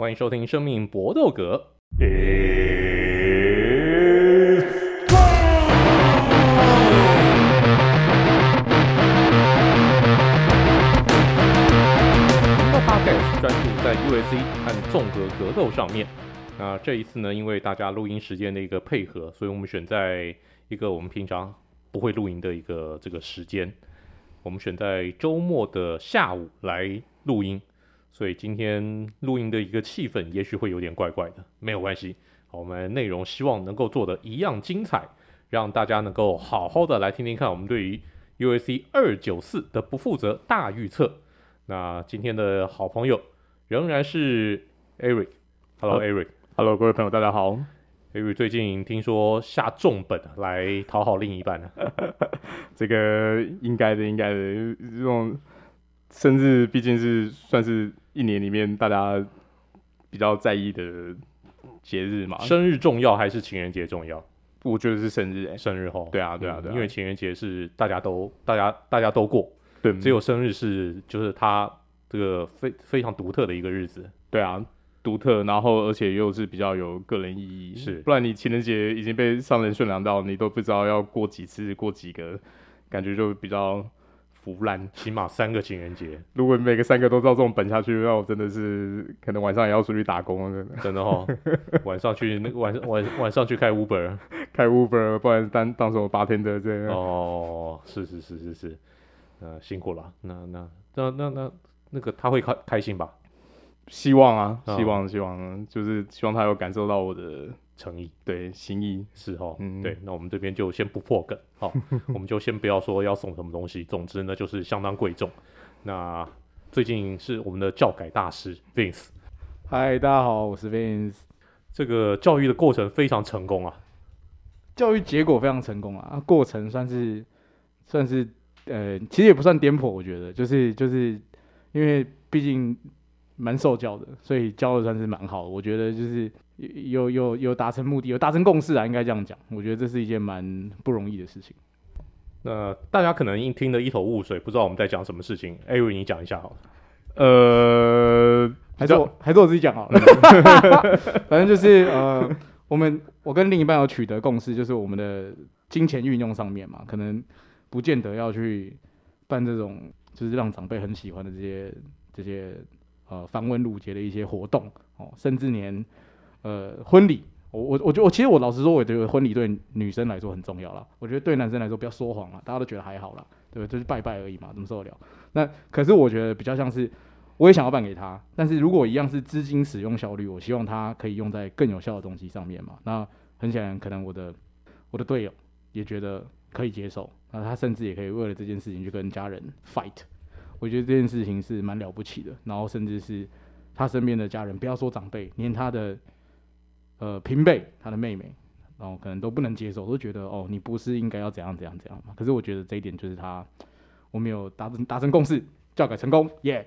欢迎收听《生命搏斗格》。Podcast 专注在 UFC 和综合格斗上面。那这一次呢，因为大家录音时间的一个配合，所以我们选在一个我们平常不会录音的一个这个时间。我们选在周末的下午来录音，所以今天录音的一个气氛也许会有点怪怪的，没有关系。我们内容希望能够做的一样精彩，让大家能够好好的来听听看我们对于 UAC 二九四的不负责大预测。那今天的好朋友仍然是 Eric。Hello，Eric，Hello，各位朋友，大家好。Eric 最近听说下重本来讨好另一半呢，这个应该的，应该的。这种甚至毕竟是算是一年里面大家比较在意的节日嘛。生日重要还是情人节重要？我觉得是生日，欸，生日吼。对啊，对啊，对啊。因为情人节是大家都大家大家都过，对，只有生日是就是他这个非非常独特的一个日子。对啊。独特，然后而且又是比较有个人意义，是，不然你情人节已经被商人驯良到，你都不知道要过几次，过几个，感觉就比较腐烂。起码三个情人节，如果每个三个都照这种本下去，那我真的是可能晚上也要出去打工了，真的哦。晚上去那个晚上晚晚上去开 Uber，开 Uber，不然当当什么 bartender 这样。哦，是是是是是，呃，辛苦了。那那那那那那个他会开开心吧？希望啊，希望希望，就是希望他有感受到我的诚意，对心意是哦，嗯，对，那我们这边就先不破梗，好，我们就先不要说要送什么东西，总之呢就是相当贵重。那最近是我们的教改大师 Vince，嗨，大家好，我是 Vince。这个教育的过程非常成功啊，教育结果非常成功啊，过程算是算是呃，其实也不算颠簸，我觉得就是就是因为毕竟。蛮受教的，所以教的算是蛮好的。我觉得就是有有有达成目的，有达成共识啊，应该这样讲。我觉得这是一件蛮不容易的事情。那大家可能一听得一头雾水，不知道我们在讲什么事情。艾瑞，你讲一下好了。呃，还是我还是我自己讲好了。反正就是呃，我们我跟另一半有取得共识，就是我们的金钱运用上面嘛，可能不见得要去办这种就是让长辈很喜欢的这些这些。呃，繁文缛节的一些活动哦，甚至连呃婚礼，我我我觉得我其实我老实说，我觉得婚礼对女生来说很重要啦。我觉得对男生来说不要说谎了，大家都觉得还好啦，对不对？就是拜拜而已嘛，怎么受得了？那可是我觉得比较像是，我也想要办给他，但是如果一样是资金使用效率，我希望他可以用在更有效的东西上面嘛。那很显然，可能我的我的队友也觉得可以接受，那他甚至也可以为了这件事情去跟家人 fight。我觉得这件事情是蛮了不起的，然后甚至是他身边的家人，不要说长辈，连他的呃平辈，他的妹妹，然后可能都不能接受，都觉得哦，你不是应该要怎样怎样怎样吗？可是我觉得这一点就是他，我们有达成达成共识，教改成功，耶、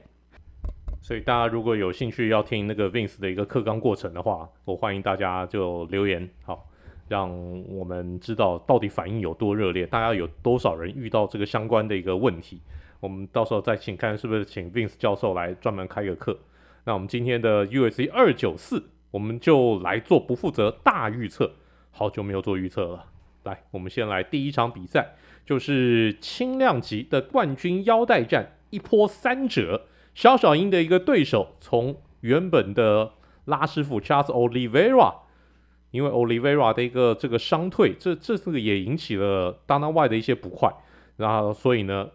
所以大家如果有兴趣要听那个 Vince 的一个课纲过程的话，我欢迎大家就留言，好，让我们知道到底反应有多热烈，大家有多少人遇到这个相关的一个问题。我们到时候再请看是不是请 Vince 教授来专门开个课。那我们今天的 u s c 二九四，我们就来做不负责大预测。好久没有做预测了，来，我们先来第一场比赛，就是轻量级的冠军腰带战，一波三折。小小鹰的一个对手，从原本的拉师傅 Charles Oliveira，因为 Oliveira 的一个这个伤退，这这次也引起了 Dana Y 的一些不快，然后所以呢。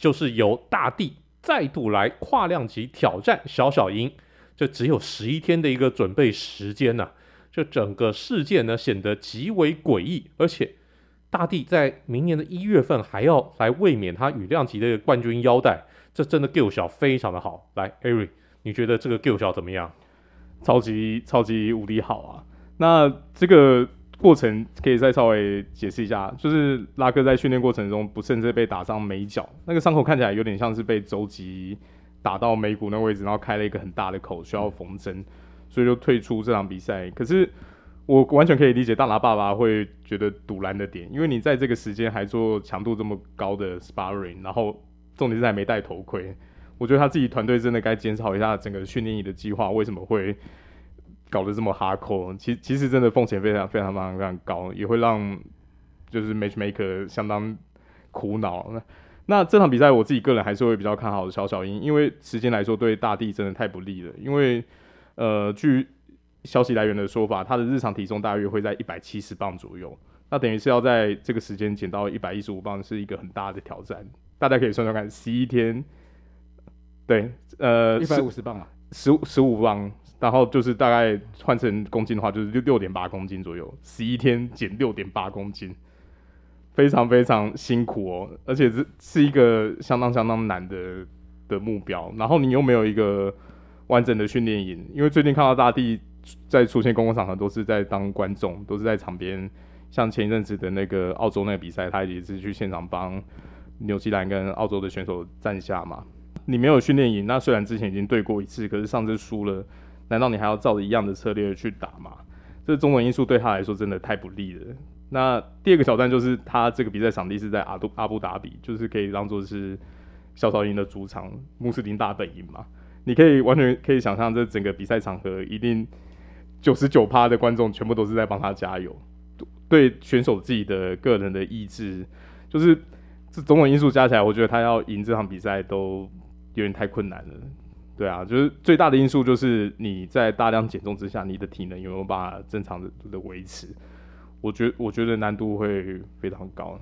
就是由大帝再度来跨量级挑战小小鹰，这只有十一天的一个准备时间呐、啊，这整个事件呢显得极为诡异，而且大帝在明年的一月份还要来卫冕他羽量级的冠军腰带，这真的 Q 小非常的好。来，Ari，你觉得这个 Q 小怎么样？超级超级无敌好啊！那这个。过程可以再稍微解释一下，就是拉哥在训练过程中不慎被打伤眉角，那个伤口看起来有点像是被肘击打到眉骨那位置，然后开了一个很大的口，需要缝针，所以就退出这场比赛。可是我完全可以理解大拿爸爸会觉得堵拦的点，因为你在这个时间还做强度这么高的 sparring，然后重点是还没戴头盔，我觉得他自己团队真的该检讨一下整个训练营的计划为什么会搞得这么 hardcore。其其实真的风险非常非常非常非常高，也会让就是 matchmaker 相当苦恼。那那这场比赛我自己个人还是会比较看好的小小鹰，因为时间来说对大地真的太不利了。因为呃，据消息来源的说法，他的日常体重大约会在一百七十磅左右，那等于是要在这个时间减到一百一十五磅，是一个很大的挑战。大家可以算算看，十一天，对，呃，一百五十磅啊，十五十五磅，然后就是大概换成公斤的话，就是六六点八公斤左右，十一天减六点八公斤。非常非常辛苦哦，而且这是一个相当相当难的的目标。然后你又没有一个完整的训练营，因为最近看到大地在出现公共场合都是在当观众，都是在场边。像前一阵子的那个澳洲那个比赛，他也是去现场帮纽西兰跟澳洲的选手站下嘛。你没有训练营，那虽然之前已经对过一次，可是上次输了，难道你还要照着一样的策略去打吗？这种种因素对他来说真的太不利了。那第二个挑战就是，他这个比赛场地是在阿杜阿布达比，就是可以当做是小小鹰的主场，穆斯林大本营嘛。你可以完全可以想象，这整个比赛场合一定九十九趴的观众全部都是在帮他加油。对选手自己的个人的意志，就是这种种因素加起来，我觉得他要赢这场比赛都有点太困难了。对啊，就是最大的因素就是你在大量减重之下，你的体能有没有办法正常的的维持？我觉我觉得难度会非常高。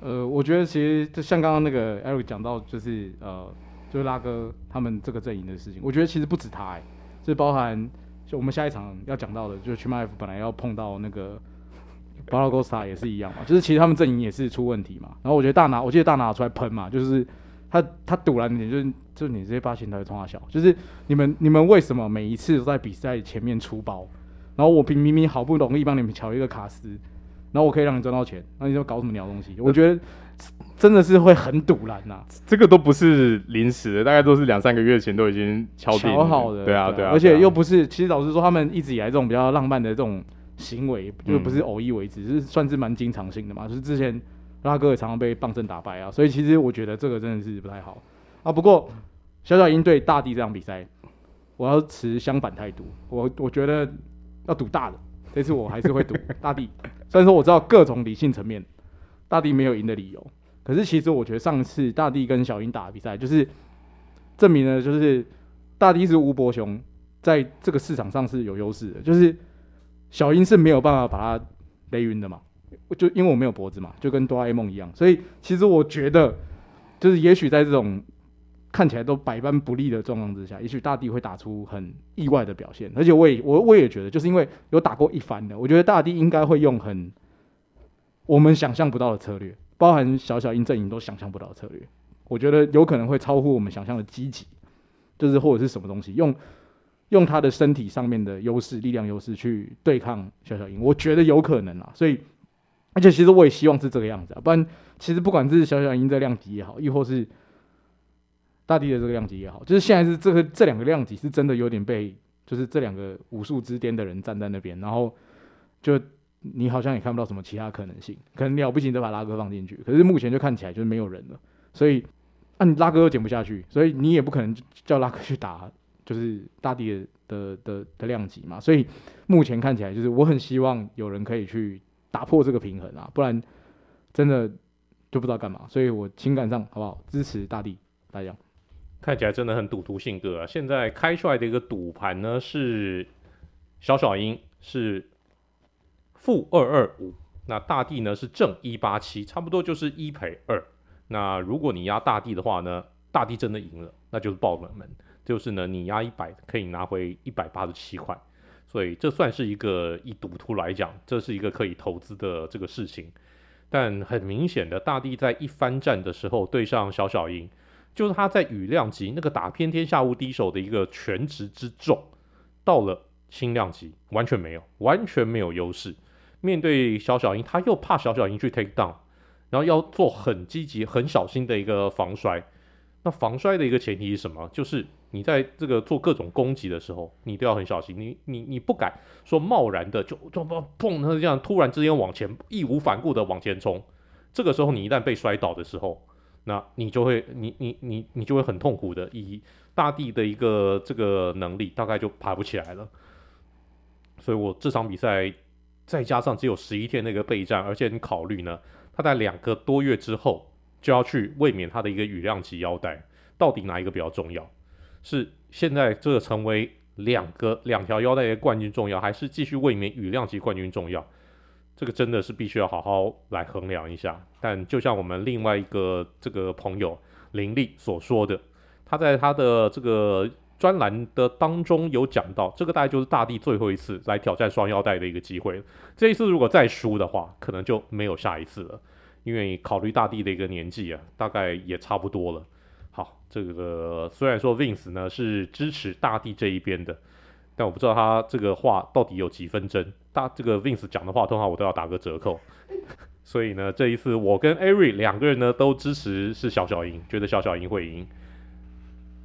呃，我觉得其实就像刚刚那个 Eric 讲到，就是呃，就是拉哥他们这个阵营的事情，我觉得其实不止他、欸，哎，是包含就我们下一场要讲到的，就是 Chimaev 本来要碰到那个 Barbosa 也是一样嘛，就是其实他们阵营也是出问题嘛。然后我觉得大拿，我记得大拿出来喷嘛，就是他他堵了你，就是就是你这些八千台冲他小，就是你们你们为什么每一次都在比赛前面出包？然后我明明明好不容易帮你们敲一个卡斯，然后我可以让你赚到钱，那你就搞什么鸟东西？我觉得真的是会很堵然呐。这个都不是临时的，大概都是两三个月前都已经敲定好的。对啊，对啊。而且又不是，其实老实说，他们一直以来这种比较浪漫的这种行为，就不是偶一为之，嗯、是算是蛮经常性的嘛。就是之前拉哥也常常被棒阵打败啊，所以其实我觉得这个真的是不太好啊。不过小小鹰对大地这场比赛，我要持相反态度。我我觉得。要赌大的，这次我还是会赌 大地。虽然说我知道各种理性层面，大地没有赢的理由，可是其实我觉得上次大地跟小英打的比赛，就是证明了，就是大地是吴伯雄在这个市场上是有优势的，就是小英是没有办法把他雷晕的嘛，就因为我没有脖子嘛，就跟哆啦 A 梦一样，所以其实我觉得，就是也许在这种。看起来都百般不利的状况之下，也许大地会打出很意外的表现。而且我也我我也觉得，就是因为有打过一番的，我觉得大地应该会用很我们想象不到的策略，包含小小鹰阵营都想象不到的策略。我觉得有可能会超乎我们想象的积极，就是或者是什么东西，用用他的身体上面的优势、力量优势去对抗小小鹰，我觉得有可能啊。所以，而且其实我也希望是这个样子啊，不然其实不管是小小鹰这量级也好，亦或是。大地的这个量级也好，就是现在是这个这两个量级是真的有点被，就是这两个武术之巅的人站在那边，然后就你好像也看不到什么其他可能性，可能了不起的把拉哥放进去，可是目前就看起来就是没有人了，所以啊你拉哥又减不下去，所以你也不可能叫拉哥去打，就是大地的的的的量级嘛，所以目前看起来就是我很希望有人可以去打破这个平衡啊，不然真的就不知道干嘛，所以我情感上好不好支持大地大家。看起来真的很赌徒性格啊！现在开出来的一个赌盘呢是小小鹰是负二二五，那大地呢是正一八七，差不多就是一赔二。那如果你压大地的话呢，大地真的赢了，那就是爆冷门，就是呢你压一百可以拿回一百八十七块，所以这算是一个以赌徒来讲，这是一个可以投资的这个事情。但很明显的，大地在一番战的时候对上小小鹰。就是他在羽量级那个打偏天下无敌手的一个全职之重，到了轻量级完全没有，完全没有优势。面对小小鹰，他又怕小小鹰去 take down，然后要做很积极、很小心的一个防摔。那防摔的一个前提是什么？就是你在这个做各种攻击的时候，你都要很小心。你你你不敢说贸然的就就砰，他这样突然之间往前义无反顾的往前冲。这个时候你一旦被摔倒的时候，那你就会你你你你就会很痛苦的，以大地的一个这个能力，大概就爬不起来了。所以我这场比赛再加上只有十一天那个备战，而且你考虑呢，他在两个多月之后就要去卫冕他的一个羽量级腰带，到底哪一个比较重要？是现在这个成为两个两条腰带的冠军重要，还是继续卫冕羽量级冠军重要？这个真的是必须要好好来衡量一下。但就像我们另外一个这个朋友林立所说的，他在他的这个专栏的当中有讲到，这个大概就是大帝最后一次来挑战双腰带的一个机会。这一次如果再输的话，可能就没有下一次了，因为考虑大帝的一个年纪啊，大概也差不多了。好，这个虽然说 Vince 呢是支持大帝这一边的，但我不知道他这个话到底有几分真。他这个 Vince 讲的话，通常我都要打个折扣。所以呢，这一次我跟 Ari 两个人呢都支持是小小赢，觉得小小赢会赢。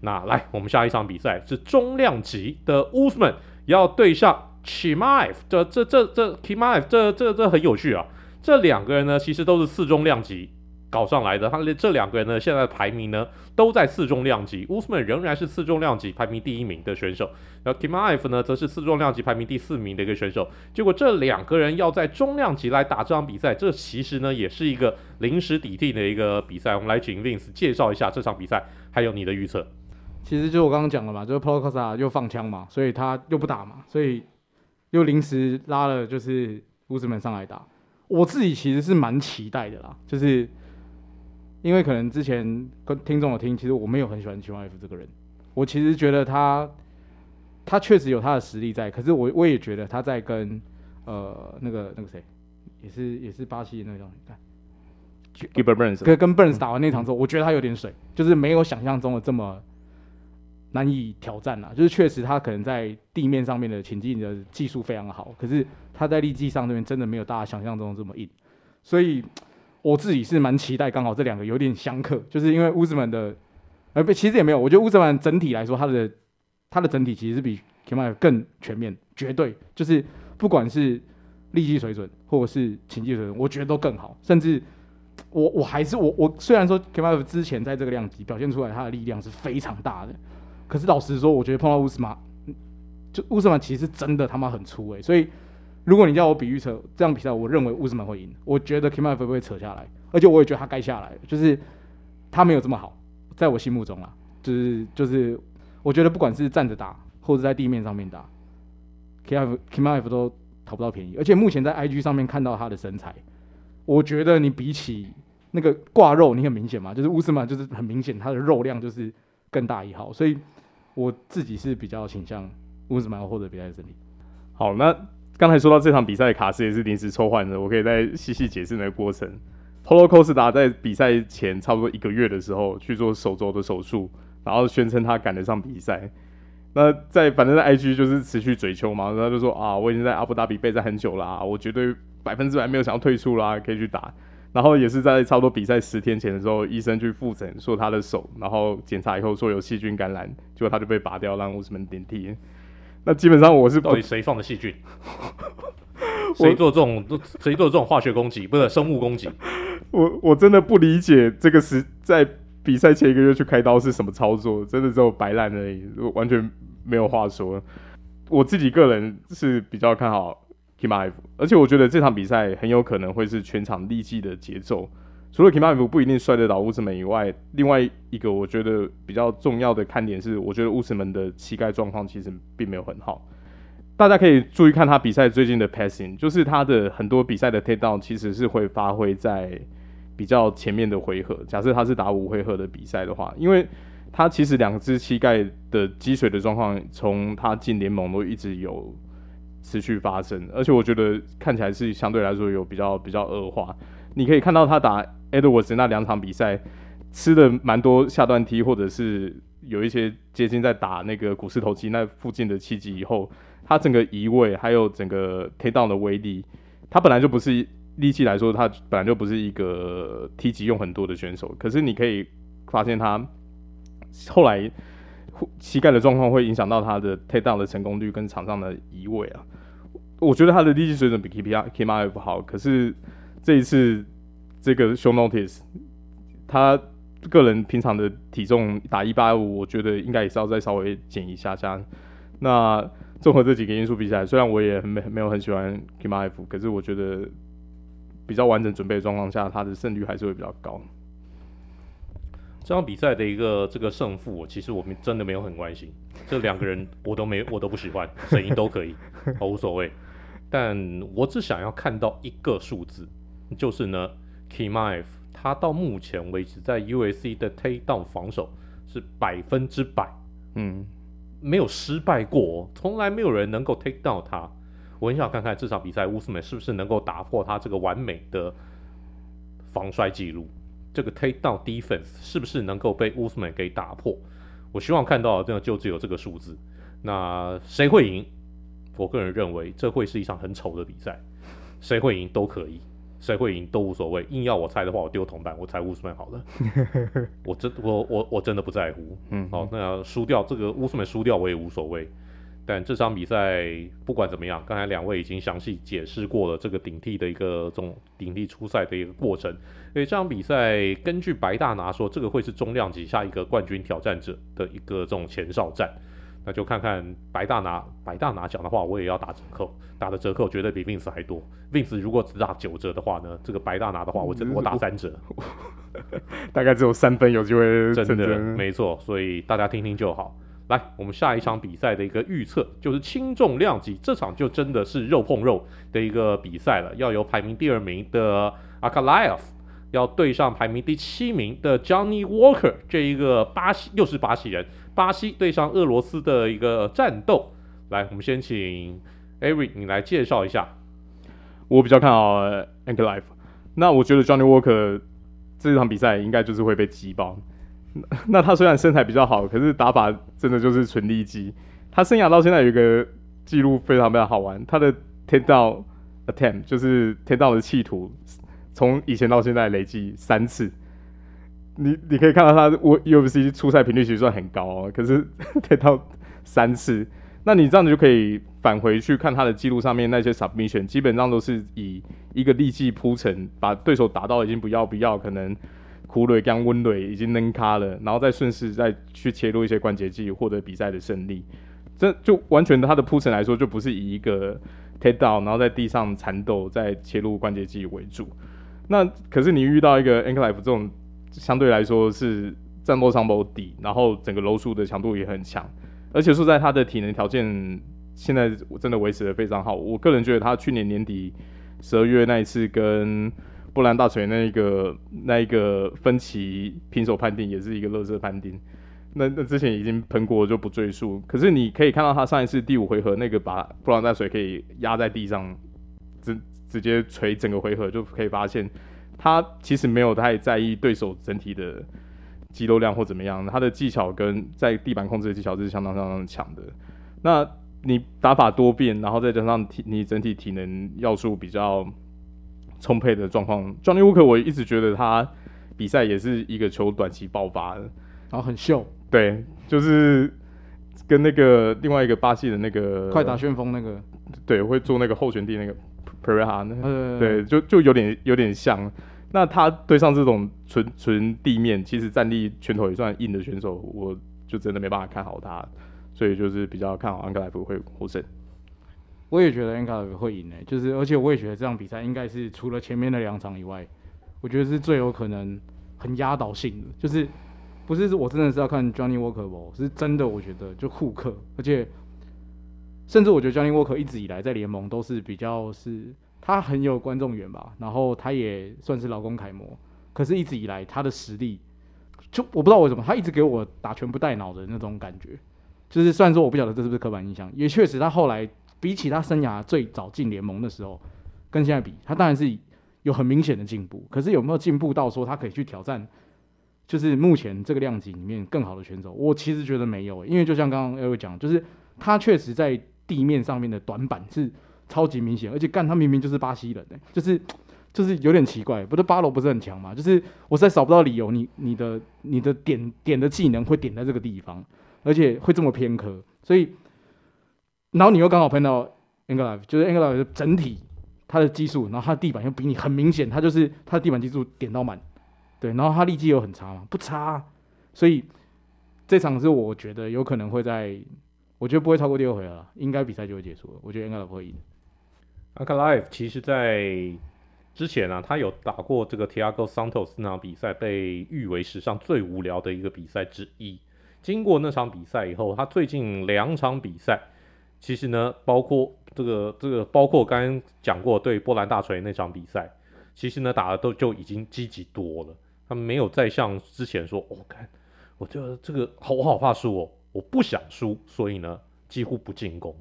那来，我们下一场比赛是中量级的 Usman 要对上 Chimaev，这这这这 Chimaev 这这这很有趣啊。这两个人呢，其实都是次中量级。搞上来的，他这两个人呢，现在的排名呢都在次重量级。乌斯曼仍然是次重量级排名第一名的选手，然后 Kimaev 呢则是次重量级排名第四名的一个选手。结果这两个人要在中量级来打这场比赛，这其实呢也是一个临时抵替的一个比赛。我们来请 Vince 介绍一下这场比赛，还有你的预测。其实就我刚刚讲了嘛，就是 Paulo Costa 又放枪嘛，所以他又不打嘛，所以又临时拉了就是乌斯曼上来打。我自己其实是蛮期待的啦，就是。因为可能之前跟听众有听，其实我没有很喜欢齐马耶夫这个人。我其实觉得他，他确实有他的实力在，可是我我也觉得他在跟呃那个那个谁，也是也是巴西的那种，你看，Gilbert Burns 跟跟 Burns 打完那场之后，我觉得他有点水，就是没有想象中的这么难以挑战啦。就是确实他可能在地面上面的前进的技术非常好，可是他在力技上这边真的没有大家想象中的这么硬，所以。我自己是蛮期待，刚好这两个有点相克，就是因为乌兹曼的，呃不，其实也没有，我觉得乌兹曼整体来说，他的他的整体其实是比 Kimmy 更全面，绝对就是不管是力技水准或者是情技水准，我觉得都更好。甚至我我还是我我虽然说 Kimmy 之前在这个量级表现出来他的力量是非常大的，可是老实说，我觉得碰到乌兹曼，就乌兹曼其实真的他妈很粗诶、所以。如果你叫我比预测这场比赛，我认为乌兹曼会赢。我觉得 Kimai 会不会扯下来，而且我也觉得他该下来，就是他没有这么好，在我心目中啊，就是就是我觉得不管是站着打或者在地面上面打，K F Kimai 都讨不到便宜。而且目前在 IG 上面看到他的身材，我觉得你比起那个挂肉，你很明显嘛，就是乌兹曼就是很明显他的肉量就是更大一号，所以我自己是比较倾向乌兹曼获得比赛胜利。好，那。刚才说到这场比赛，卡斯也是临时抽换的，我可以再细细解释那个过程。Polo Costa 在比赛前差不多一个月的时候去做手肘的手术，然后宣称他赶得上比赛。那在反正在 IG 就是持续追求嘛，然后就说啊，我已经在阿布达比备战很久啦，我绝对百分之百没有想要退出啦，可以去打。然后也是在差不多比赛十天前的时候，医生去复诊说他的手，然后检查以后说有细菌感染，结果他就被拔掉，让乌斯曼顶替。那基本上我是到底谁放的细菌？谁做这种谁做这种化学攻击？不是生物攻击？我我真的不理解这个是在比赛前一个月去开刀是什么操作，真的只有摆烂而已，完全没有话说。我自己个人是比较看好 Chimaev，而且我觉得这场比赛很有可能会是全场力技的节奏。除了 Chimaev 不一定摔得倒乌斯门以外，另外一个我觉得比较重要的看点是，我觉得乌斯门的膝盖状况其实并没有很好。大家可以注意看他比赛最近的 passing，就是他的很多比赛的 takedown 其实是会发挥在比较前面的回合。假设他是打五回合的比赛的话，因为他其实两只膝盖的积水的状况，从他进联盟都一直有持续发生，而且我觉得看起来是相对来说有比较比较恶化。你可以看到他打 Edward 那两场比赛，吃的蛮多下段踢，或者是有一些接近在打那个股四头肌那附近的七级以后，他整个移位还有整个 takedown 的威力，他本来就不是力气来说，他本来就不是一个踢击用很多的选手。可是你可以发现他后来膝盖的状况会影响到他的 t a k down 的成功率跟场上的移位啊。我觉得他的力气水准比 Chimaev 好，可是这一次。这个 short notice，他个人平常的体重打一八五，我觉得应该也是要再稍微减一下下。那综合这几个因素比起来，虽然我也没没有很喜欢 Chimaev，可是我觉得比较完整准备的状况下，他的胜率还是会比较高。这场比赛的一个这个胜负，其实我们真的没有很关心。这两个人我都没我都不喜欢，谁赢都可以，我 无所谓。但我只想要看到一个数字，就是呢，Chimaev 他到目前为止在 USC 的 takedown 防守是百分之百，嗯，没有失败过，从来没有人能够 take down 他。我很想看看这场比赛乌斯曼是不是能够打破他这个完美的防摔记录。这个 takedown defense 是不是能够被乌斯曼给打破？我希望看到的这样就只有这个数字。那谁会赢？我个人认为这会是一场很丑的比赛。谁会赢都可以，谁会赢都无所谓。硬要我猜的话，我丢铜板，我猜乌斯曼好了。我真我我我真的不在乎。嗯，好，那输掉这个乌斯曼输掉我也无所谓。但这场比赛不管怎么样，刚才两位已经详细解释过了这个顶替的一个这种顶替出赛的一个过程。所以这场比赛根据白大拿说，这个会是中量级下一个冠军挑战者的一个这种前哨战。那就看看白大拿白大拿奖的话，我也要打折扣，打的折扣绝对比 Vince 还多。Vince 如果只打九折的话呢，这个白大拿的话，我真我打三折，大概只有三分有机会。真的没错，所以大家听听就好。来，我们下一场比赛的一个预测就是轻重量级，这场就真的是肉碰肉的一个比赛了。要由排名第二名的阿卡莱夫要对上排名第七名的 Johnny Walker 这一个巴西，又是巴西人，巴西对上俄罗斯的一个战斗。来，我们先请 Eric 你来介绍一下。我比较看好 Ankalaev，那我觉得 Johnny Walker 这场比赛应该就是会被击爆。那他虽然身材比较好，可是打法真的就是纯利基。他生涯到现在有一个记录非常非常好玩，他的天道 attempt 就是天道的企图，从以前到现在累计三次。你你可以看到他我 UFC 出赛频率其实算很高哦，可是 得到三次。那你这样子就可以返回去看他的记录上面那些 submission，基本上都是以一个力气铺陈，把对手打到已经不要不要，可能。苦垒跟温垒已经扔卡了，然后再顺势再去切入一些关节技，获得比赛的胜利。这就完全的他的铺陈来说，就不是以一个 takedown，然后在地上缠斗，再切入关节技为主。那可是你遇到一个 Ankalaev 这种相对来说是战斗上保底，然后整个柔术的强度也很强，而且说在他的体能条件现在真的维持的非常好。我个人觉得他去年年底十二月那一次跟波兰大锤那一个那一个分歧平手判定也是一个乐色判定，那那之前已经喷过就不赘述。可是你可以看到他上一次第五回合那个把波兰大锤可以压在地上，直直接锤整个回合就可以发现，他其实没有太在意对手整体的肌肉量或怎么样，他的技巧跟在地板控制的技巧是相当相当强的。那你打法多变，然后再加上体你整体体能要素比较。充沛的状况，Johnny Walker，我一直觉得他比赛也是一个球短期爆发的，然后很秀，对，就是跟那个另外一个巴西的那个快打旋风那个，对，会做那个后旋地那个个，对，就就有点有点像。那他对上这种纯纯地面，其实站立拳头也算硬的选手，我就真的没办法看好他，所以就是比较看好安克莱夫会获胜。我也觉得 Ankalaev 会赢诶、欸，就是而且我也觉得这场比赛应该是除了前面的两场以外，我觉得是最有可能很压倒性的，就是不是我真的是要看 Johnny Walker 不，是真的我觉得就互克，而且甚至我觉得 Johnny Walker 一直以来在联盟都是比较是他很有观众缘吧，然后他也算是劳工楷模，可是一直以来他的实力就我不知道为什么他一直给我打拳不带脑的那种感觉，就是虽然说我不晓得这是不是刻板印象，也确实他后来。比起他生涯最早进联盟的时候，跟现在比，他当然是有很明显的进步。可是有没有进步到说他可以去挑战，就是目前这个量级里面更好的选手？我其实觉得没有，因为就像刚刚 L 讲，就是他确实在地面上面的短板是超级明显，而且干他明明就是巴西人哎，就是就是有点奇怪，不是巴罗不是很强吗？就是我实在找不到理由，你你的你的点点的技能会点在这个地方，而且会这么偏科，所以。然后你又刚好碰到 Ankalaev，就是 Ankalaev 的整体他的技术，然后他的地板又比你很明显，他就是他的地板技术点到满，对，然后他力气又很差嘛，不差，所以这场是我觉得有可能会在，我觉得不会超过第二回合，应该比赛就会结束了，我觉得应该不会赢。Ankalaev 其实在之前啊，他有打过这个 Tiago Santos 那场比赛，被誉为史上最无聊的一个比赛之一。经过那场比赛以后，他最近两场比赛，其实呢，包括这个这个，包括刚刚讲过对波兰大锤那场比赛，其实呢打的都就已经积极多了。他没有再像之前说，我、哦、看，我觉得这个好，我好怕输哦，我不想输，所以呢几乎不进攻。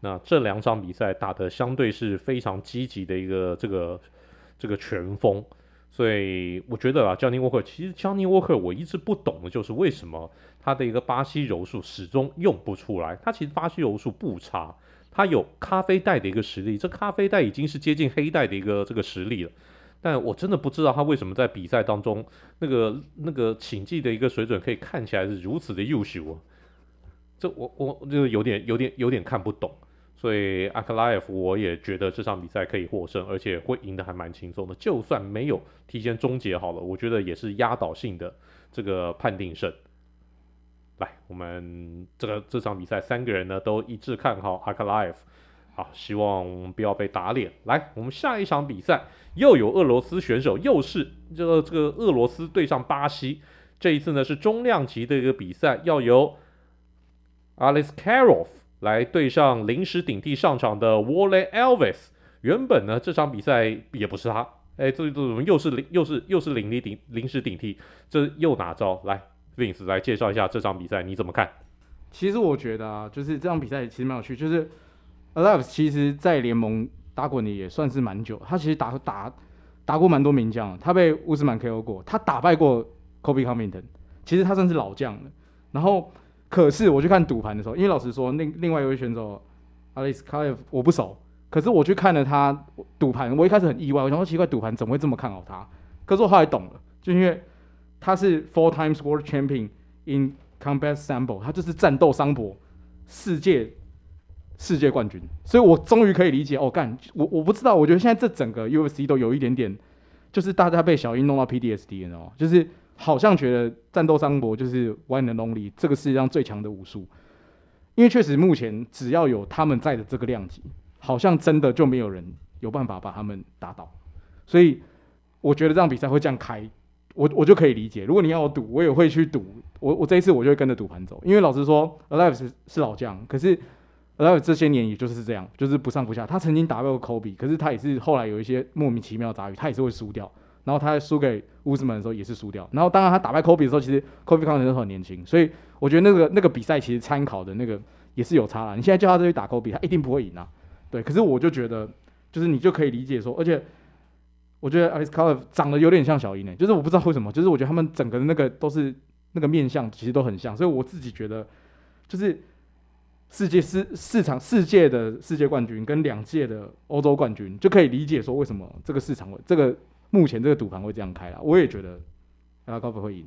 那这两场比赛打得相对是非常积极的一个这个这个拳风。所以我觉得啊，Johnny Walker 其实 Johnny Walker 我一直不懂的就是为什么他的一个巴西柔术始终用不出来。他其实巴西柔术不差，他有咖啡带的一个实力，这咖啡带已经是接近黑带的一个这个实力了。但我真的不知道他为什么在比赛当中那个那个倾技的一个水准可以看起来是如此的优秀啊。这我我就有点有点有点看不懂。所以阿克莱夫，我也觉得这场比赛可以获胜，而且会赢得还蛮轻松的。就算没有提前终结好了，我觉得也是压倒性的这个判定胜。来，我们这个这场比赛三个人呢都一致看好阿克莱夫，好，希望不要被打脸。来，我们下一场比赛又有俄罗斯选手，又是这个这个俄罗斯对上巴西。这一次呢是中量级的一个比赛，要由 Alex Caroff 来对上临时顶替上场的 Warlley Alves，原本呢这场比赛也不是他，哎，这这怎么又是临又是又是临时顶临时顶替，这又哪招？来，Vince 来介绍一下这场比赛你怎么看？其实我觉得啊，就是这场比赛其实蛮有趣，就是 Alves 其实在联盟打滚的也算是蛮久，他其实打打打过蛮多名将，他被乌斯曼 KO 过，他打败过 Kobe Covington，其实他算是老将了，然后。可是我去看赌盘的时候，因为老实说，另另外一位选手 Alex Kalev 我不熟。可是我去看了他赌盘，我一开始很意外，我想说奇怪，赌盘怎么会这么看好他？可是我后来懂了，就因为他是 Four Times World Champion in Combat Sambo，他就是战斗桑博世界世界冠军，所以我终于可以理解哦，干我我不知道，我觉得现在这整个 UFC 都有一点点，就是大家被小英弄到 PDSD，你知道吗？就是。好像觉得战斗桑博就是 one and only 这个世界上最强的武术，因为确实目前只要有他们在的这个量级，好像真的就没有人有办法把他们打倒，所以我觉得这场比赛会这样开，我我就可以理解。如果你要我赌，我也会去赌。我我这一次我就会跟着赌盘走，因为老实说，Alves 是是老将，可是 Alves 这些年也就是这样，就是不上不下。他曾经打败过 Kobe，可是他也是后来有一些莫名其妙的杂鱼，他也是会输掉。然后他输给乌兹曼的时候也是输掉，然后当然他打败科比的时候，其实科比康那时很年轻，所以我觉得那个那个比赛其实参考的那个也是有差啦。你现在叫他去打科比，他一定不会赢啊。对，可是我就觉得，就是你就可以理解说，而且我觉得 Alex Kalev 长得有点像小鹰诶，就是我不知道为什么，就是我觉得他们整个的那个都是那个面相，其实都很像，所以我自己觉得，就是世界市市场世界的世界冠军跟两届的欧洲冠军，就可以理解说为什么这个市场会这个。目前这个赌盘会这样开了，我也觉得阿拉高夫会赢。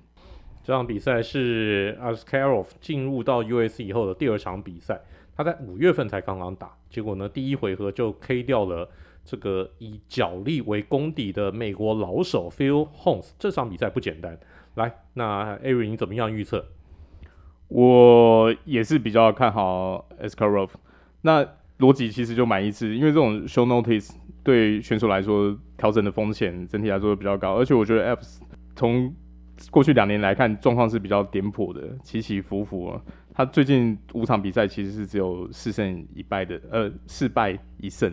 这场比赛是 Askarov 进入到 UFC 以后的第二场比赛，他在五月份才刚刚打，结果呢，第一回合就 K 掉了这个以脚力为功底的美国老手 Phil Holmes。这场比赛不简单。来，那 Ari 你怎么样预测？我也是比较看好 Askarov。那逻辑其实就蛮一致，因为这种 show notice。对选手来说，调整的风险整体来说比较高，而且我觉得 F 从过去两年来看，状况是比较颠簸的，起起伏伏。他最近五场比赛其实是只有四胜一败的，呃，四败一胜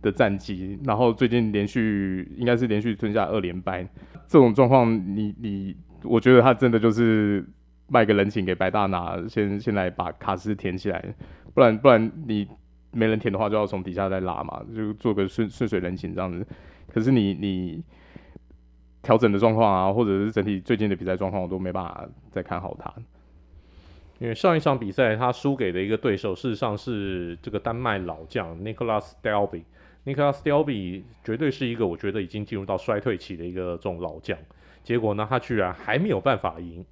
的战绩，然后最近连续应该是连续吞下二连败。这种状况，你你，我觉得他真的就是卖个人情给白大拿，先先来把卡斯填起来，不然不然你。没人填的话，就要从底下再拉嘛，就做个顺顺水人情这样子。可是你你调整的状况啊，或者是整体最近的比赛状况，我都没办法再看好他。因为上一场比赛他输给的一个对手，事实上是这个丹麦老将 Nicolas Dalby。Nicolas Dalby 绝对是一个我觉得已经进入到衰退期的一个这种老将。结果呢，他居然还没有办法赢。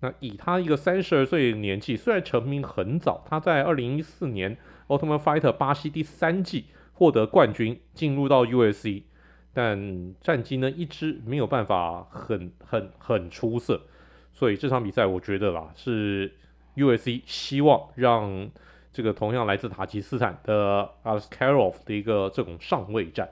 那以他一个三十二岁的年纪，虽然成名很早，他在二零一四年。Ultimate Fighter 巴西第三季获得冠军，进入到 U.S.C，但战绩呢一直没有办法很很很出色，所以这场比赛我觉得啦是 USC 希望让这个同样来自塔吉斯坦的 Askarov 的一个这种上位战。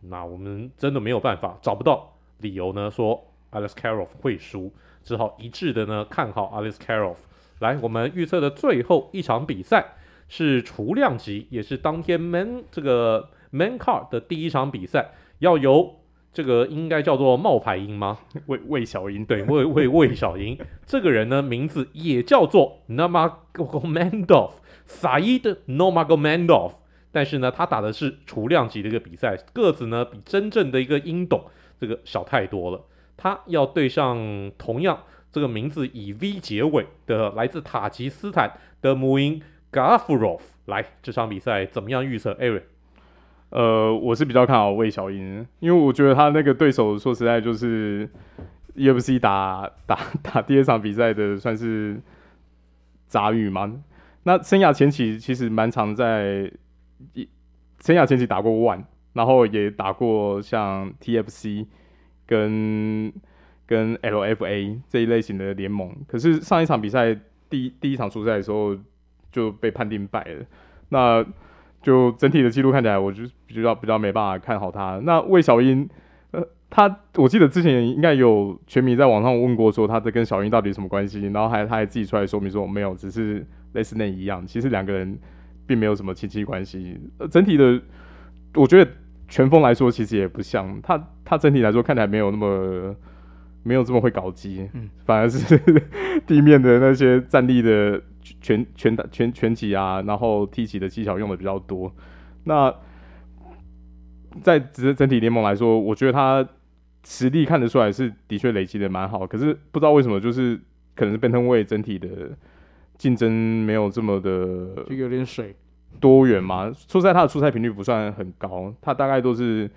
那我们真的没有办法找不到理由呢说 Askarov 会输，只好一致的呢看好 Askarov。来，我们预测的最后一场比赛是雏量级，也是当天 Man 这个 Man Card 的第一场比赛，要由这个应该叫做冒牌鹰吗？魏魏小鹰，对，魏魏魏小鹰 这个人呢，名字也叫做 Nurmagomedov，Said Nurmagomedov，但是呢，他打的是雏量级的一个比赛，个子呢比真正的一个鹰董这个小太多了，他要对上同样。这个名字以 V 结尾的来自塔吉斯坦的母鹰 Gafurov 来这场比赛怎么样预测？Aaron，呃，我是比较看好魏小英，因为我觉得他那个对手说实在就是 UFC 打打 打第二场比赛的算是杂鱼嘛。那生涯前期其实蛮常在生涯前期打过 ONE，然后也打过像 TFC 跟。跟 LFA 这一类型的联盟，可是上一场比赛第一第一场出赛的时候就被判定败了，那就整体的记录看起来，我就比较比较没办法看好他。那魏小英，呃，他我记得之前应该有拳迷在网上问过，说他的跟小英到底什么关系，然后还他还自己出来说明说没有，只是类似那一样，其实两个人并没有什么亲戚关系。呃，整体的我觉得拳风来说其实也不像他，他整体来说看起来没有那么。没有这么会搞基，嗯，反而是地面的那些站立的拳拳打拳拳击啊，然后踢起的技巧用的比较多。那在整整体联盟来说，我觉得他实力看得出来是的确累积的蛮好。可是不知道为什么，就是可能是 Bantamweight 整体的竞争没有这么的，就有点水多元嘛。出赛他的出赛频率不算很高，他大概都是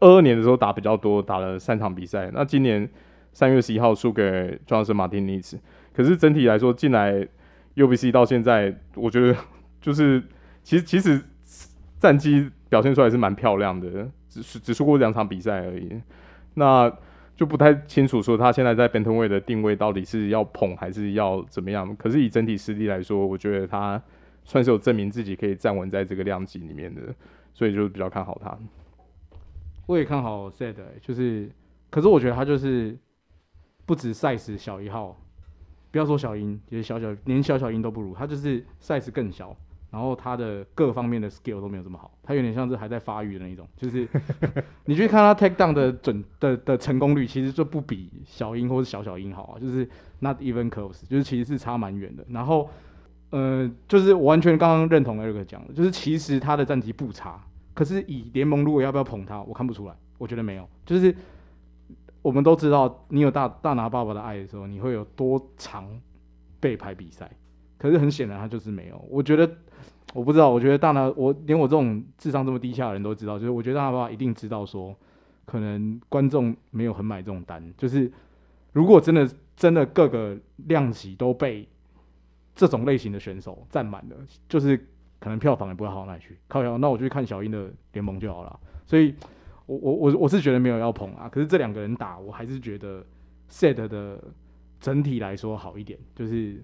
二二年的时候打比较多，打了三场比赛。那今年。三月十一号输给庄士马丁尼斯，可是整体来说进来 UBC 到现在，我觉得 就是其实其实战绩表现出来是蛮漂亮的，只是只输过两场比赛而已。那就不太清楚说他现在在 Bantamweight 的定位到底是要捧还是要怎么样。可是以整体实力来说，我觉得他算是有证明自己可以站稳在这个量级里面的，所以就比较看好他。我也看好 Sad，就是可是我觉得他就是。不止 size 小一号，不要说小鹰，就是小小连小小鹰都不如，他就是 size 更小，然后他的各方面的 skill 都没有这么好，他有点像是还在发育的那一种，就是 你去看他 take down 的准的的成功率，其实就不比小鹰或是小小鹰好啊，就是 not even close，就是其实是差蛮远的。然后，呃，就是我完全刚刚认同 Eric 讲的，就是其实他的战绩不差，可是以联盟如果要不要捧他，我看不出来，我觉得没有，就是。我们都知道，你有大大拿爸爸的爱的时候，你会有多长背牌比赛？可是很显然，他就是没有。我觉得，我不知道。我觉得大拿，我连我这种智商这么低下的人都知道，就是我觉得大拿爸爸一定知道说，可能观众没有很买这种单。就是如果真的真的各个量级都被这种类型的选手占满了，就是可能票房也不会好到哪去。靠，那我就去看小英的联盟就好了。所以。我我我我是觉得没有要捧啊，可是这两个人打，我还是觉得 set 的整体来说好一点，就是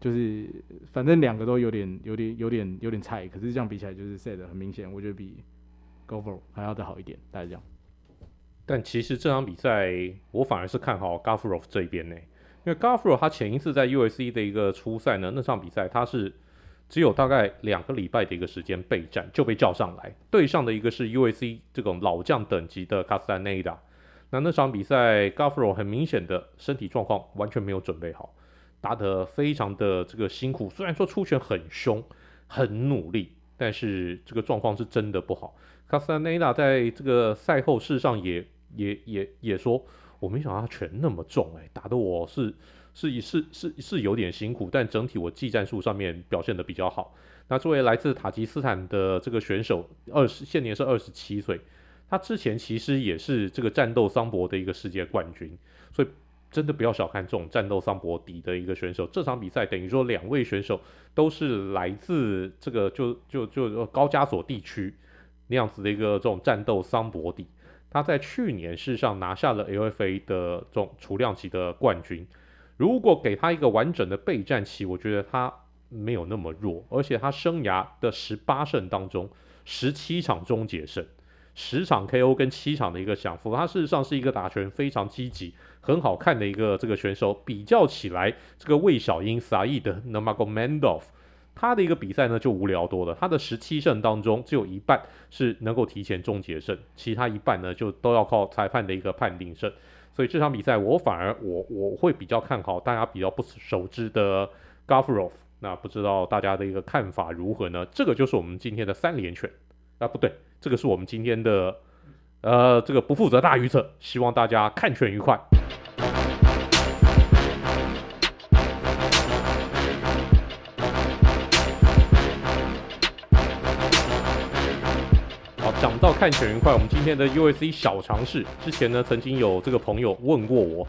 就是反正两个都有点有点有点有点菜，可是这样比起来，就是 set 很明显，我觉得比 Gafurov 还要再好一点，大概这样。但其实这场比赛我反而是看好 Gafurov 这一边呢，因为 Gafurov 他前一次在 USC 的一个初赛呢，那场比赛他是。只有大概两个礼拜的一个时间备战就被叫上来，对上的一个是 UFC 这种老将等级的 Castaneda。那那场比赛 g a f f r o 很明显的身体状况完全没有准备好，打得非常的这个辛苦。虽然说出拳很凶、很努力，但是这个状况是真的不好。Castaneda 在这个赛后事实上也也也也说，我没想到他拳那么重、欸，哎，打得我是。是是是是有点辛苦，但整体我技战术上面表现的比较好。那作为来自塔吉斯坦的这个选手，二十现年是二十七岁，他之前其实也是这个战斗桑博的一个世界冠军，所以真的不要小看这种战斗桑博底的一个选手。这场比赛等于说两位选手都是来自这个就就就高加索地区那样子的一个这种战斗桑博底。他在去年事实上拿下了 LFA 的这种储量级的冠军。如果给他一个完整的备战期，我觉得他没有那么弱，而且他生涯的十八胜当中，十七场终结胜，十场 KO 跟七场的一个降服，他事实上是一个打拳非常积极、很好看的一个这个选手。比较起来，这个魏小英 Saeed Nurmagomedov 他的一个比赛呢就无聊多了。他的十七胜当中，只有一半是能够提前终结胜，其他一半呢就都要靠裁判的一个判定胜。所以这场比赛，我反而我我会比较看好大家比较不熟知的 g a f r o v。那不知道大家的一个看法如何呢？这个就是我们今天的三连拳啊，不对，这个是我们今天的呃这个不负责大预测。希望大家看拳愉快。看拳愉快，我们今天的 UFC 小尝试，之前呢曾经有这个朋友问过我，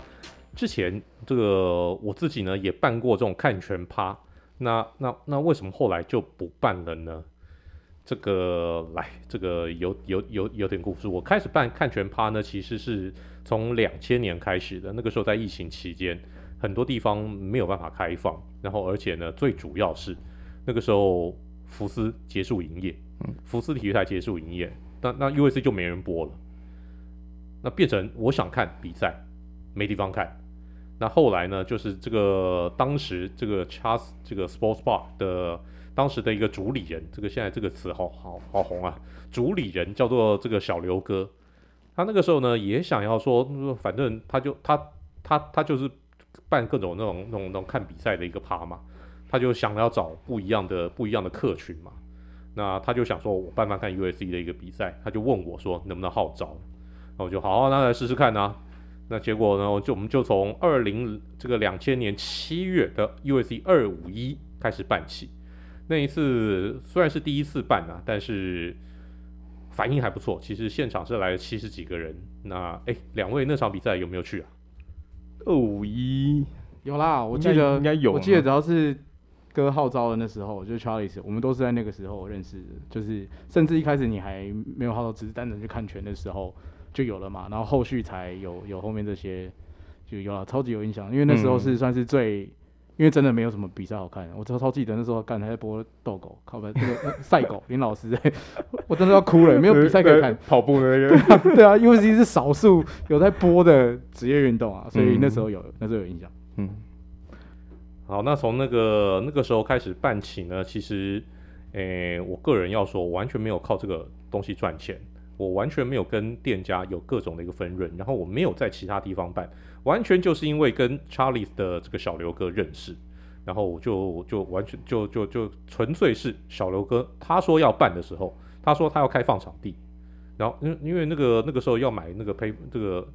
之前这个我自己呢也办过这种看拳趴，那那那为什么后来就不办了呢？这个来，这个有有有有点故事。我开始办看拳趴呢，其实是从两千年开始的，那个时候在疫情期间，很多地方没有办法开放，然后而且呢最主要是那个时候福斯结束营业。福斯体育台结束营业，那那 UFC 就没人播了，那变成我想看比赛，没地方看。那后来呢，就是这个当时这个 CHASS 这个 Sports Bar 的当时的一个主理人，这个现在这个词好好好红啊，主理人叫做这个小刘哥，他那个时候呢也想要说，反正他就他他他就是办各种那种那种那种看比赛的一个趴嘛，他就想要找不一样的不一样的客群嘛。那他就想说，我办办看 USC 的一个比赛，他就问我说，能不能号召？那我就好好，那来试试看啊。那结果呢，就我们就从二零这个两千年七月的 USC 二五一开始办起。那一次虽然是第一次办啊，但是反应还不错。其实现场是来了七十几个人。那哎，两位那场比赛有没有去啊？二五一有啦，我记得应该有。我记得只要是。哥号召的那时候，就是 Charlie，我们都是在那个时候认识的。就是甚至一开始你还没有号召，只是单纯去看拳的时候就有了嘛。然后后续才有有后面这些就有了，超级有印象。因为那时候是算是最，嗯、因为真的没有什么比赛好看。我超超记得那时候干还在播斗狗，靠不这个赛狗林老师、欸，我真的要哭了，没有比赛可以看。跑步的那个，对啊，UFC 是少数有在播的职业运动啊，所以那时候有，那时候有印象，嗯。好，那从那个那个时候开始办起呢，其实，诶、我个人要说，完全没有靠这个东西赚钱，我完全没有跟店家有各种的一个分润，然后我没有在其他地方办，完全就是因为跟 Charlie 的这个小刘哥认识，然后我就就完全就就就纯粹是小刘哥他说要办的时候，他说他要开放场地，然后因因为那个那个时候要买那个配这个。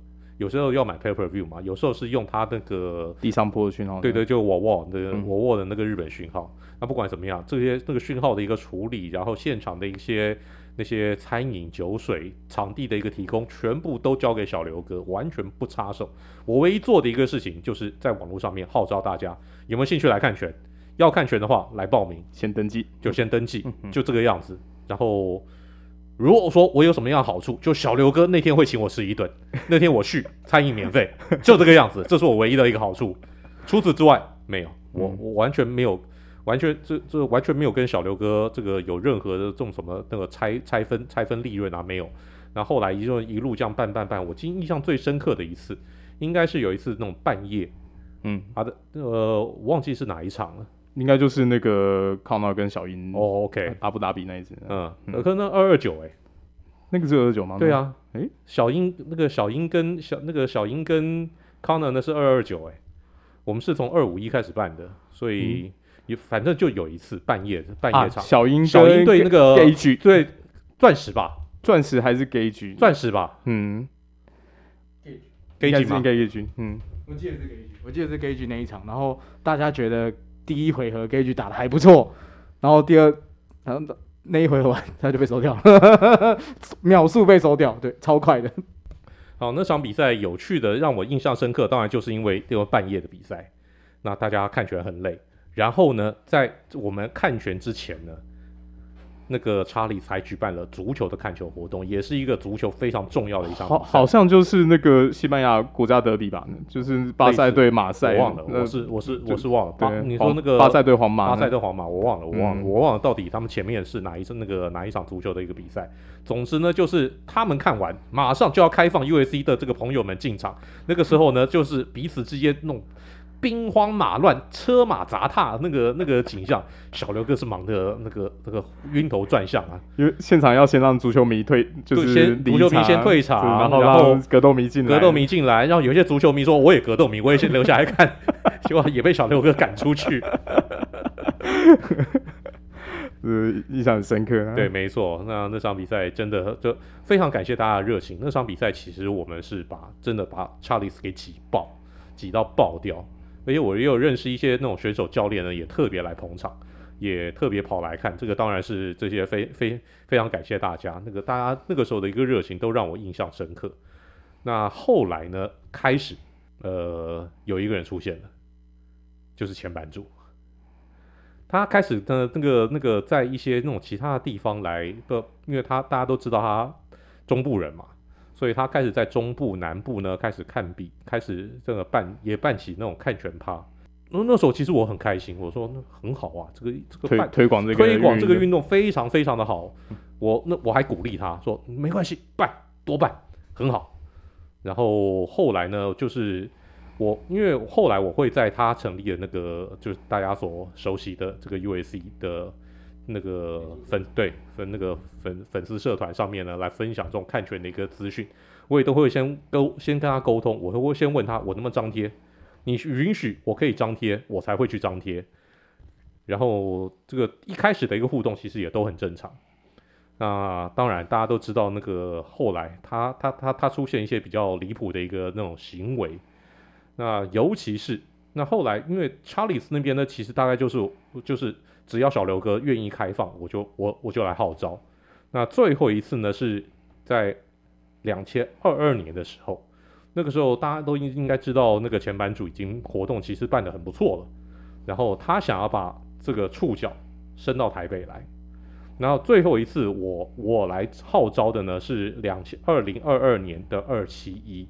有时候要买 pay per view 嘛，有时候是用他那个地上波的讯号，对对，就我沃的我沃的那个日本讯号。嗯、那不管怎么样，这些那个讯号的一个处理，然后现场的一些那些餐饮、酒水、场地的一个提供，全部都交给小刘哥，完全不插手。我唯一做的一个事情，就是在网络上面号召大家有没有兴趣来看拳，要看拳的话来报名，先登记，就先登记，嗯、就这个样子，然后。如果说我有什么样的好处，就小刘哥那天会请我吃一顿，那天我去餐饮免费，就这个样子，这是我唯一的一个好处。除此之外没有，我我完全没有，完全这这完全没有跟小刘哥这个有任何的这种什么那个拆拆分拆分利润啊没有。那后后来一路一路这样办办办，我今印象最深刻的一次，应该是有一次那种半夜，嗯，好的，呃，我忘记是哪一场了。应该就是那个康纳跟小英哦，OK，阿布达比那一次，嗯，可那二二九哎，那个是二二九吗？对啊，哎、欸，小英那个小英跟小那个小英跟康纳那是二二九哎，我们是从二五一开始办的，所以反正就有一次半夜半夜场，啊、小英小英对那个 Gage 对钻石吧，钻石还是 Gage 钻石吧，嗯，Gage 吗？Gage 嗯，我记得是 Gage，我记得是 Gage 那一场，然后大家觉得。第一回合 Gage 打的还不错，然后第二，然后那一回合完他就被收掉了，秒速被收掉，对，超快的。好，那场比赛有趣的让我印象深刻，当然就是因为这个半夜的比赛，那大家看起来很累。然后呢，在我们看拳之前呢，那个查理才举办了足球的看球活动，也是一个足球非常重要的一场。好，好像就是那个西班牙国家德比吧，就是巴塞对马赛。我忘了，我是我是我是忘了。巴，你说那个巴塞对皇马，巴塞对皇马，我忘了，我忘了，我忘了到底他们前面是哪一次那个哪一场足球的一个比赛。总之呢，就是他们看完，马上就要开放 USC 的这个朋友们进场。那个时候呢，就是彼此之间弄。兵荒马乱、车马杂踏，那个那个景象，小刘哥是忙的那个那个晕头转向啊！因为现场要先让足球迷退，就是先足球迷先退场，然后然后格斗迷进来，格斗迷进来，然后有些足球迷说我也格斗迷，我也先留下来看，结果也被小刘哥赶出去，是印象很深刻啊。对，没错，那那场比赛真的就非常感谢大家的热情。那场比赛其实我们是把真的把查理斯给挤爆，挤到爆掉。而且我也有认识一些那种选手教练呢，也特别来捧场，也特别跑来看。这个当然是这些非非非常感谢大家，那个大家那个时候的一个热情都让我印象深刻。那后来呢，开始呃有一个人出现了，就是前版主，他开始的那个那个在一些那种其他的地方来的，因为他大家都知道他中部人嘛。所以他开始在中部、南部呢开始看比，开始这个办也办起那种看拳趴。那那时候其实我很开心，我说那很好啊，这个这个推推广这个推广这个运动非常非常的好。我那我还鼓励他说没关系，办多办很好。然后后来呢，就是我因为后来我会在他成立的那个就是大家所熟悉的这个 USC 的。那个粉对粉那个粉粉丝社团上面呢，来分享这种看拳的一个资讯，我也都会先沟先跟他沟通，我会先问他我能不能张贴，你允许我可以张贴，我才会去张贴。然后这个一开始的一个互动其实也都很正常。那当然大家都知道那个后来他他他他出现一些比较离谱的一个那种行为，那尤其是那后来因为查理斯那边呢，其实大概就是就是。只要小刘哥愿意开放，我就我我就来号召。那最后一次呢，是在两千二二年的时候，那个时候大家都应应该知道，那个前版主已经活动其实办得很不错了。然后他想要把这个触角伸到台北来。然后最后一次我我来号召的呢是两千二零二二年的二七一。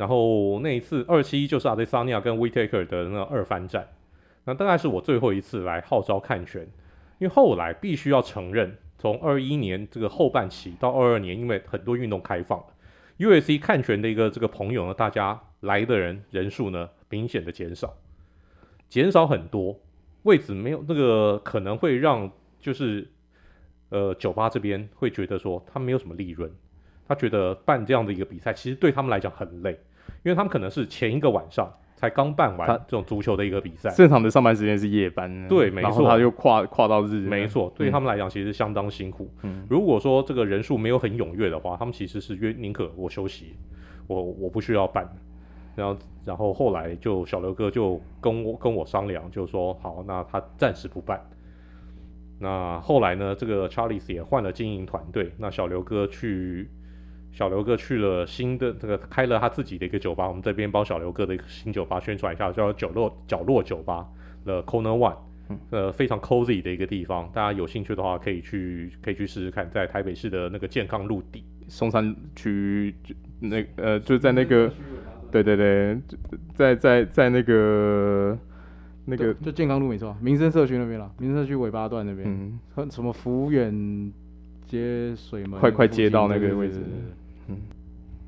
然后那一次二七就是阿德萨尼亚跟 Whittaker 的那个二番战。那大概是我最后一次来号召看拳，因为后来必须要承认，从二一年这个后半期到二二年，因为很多运动开放了，USC 看拳的一个这个朋友呢，大家来的人人数呢明显的减少，减少很多，位置没有那个可能会让就是呃酒吧这边会觉得说他没有什么利润，他觉得办这样的一个比赛其实对他们来讲很累，因为他们可能是前一个晚上。才刚办完这种足球的一个比赛，正常的上班时间是夜班，对，没错，然后他就跨跨到日，没错，对于他们来讲其实相当辛苦。嗯，如果说这个人数没有很踊跃的话，他们其实是约宁可我休息，我我不需要办。然后然后后来就小刘哥就跟我跟我商量，就说好，那他暂时不办。那后来呢，这个查理斯也换了经营团队，那小刘哥去。小刘哥去了新的这个开了他自己的一个酒吧，我们这边帮小刘哥的一个新酒吧宣传一下，叫角落角落酒吧的 Corner One，呃，非常 cozy 的一个地方，大家有兴趣的话可以去可以去试试看，在台北市的那个健康路底松山区那呃就在那个对对对，在在在那个那个就健康路没错，民生社区那边了，民生社区尾巴段那边，嗯，什么福远接水门，快快接到那个位置。嗯，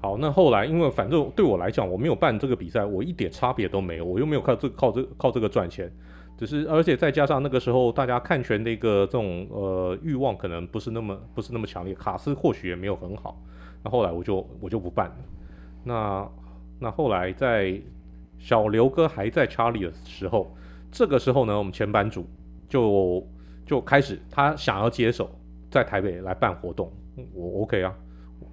好，那后来因为反正对我来讲，我没有办这个比赛，我一点差别都没有，我又没有靠这靠这靠这个赚钱，只是而且再加上那个时候大家看拳的一个这种呃欲望可能不是那么不是那么强烈，卡司或许也没有很好，那后来我就我就不办了。那那后来在小刘哥还在查理的时候，这个时候呢，我们前班主就就开始他想要接手在台北来办活动，我 OK 啊。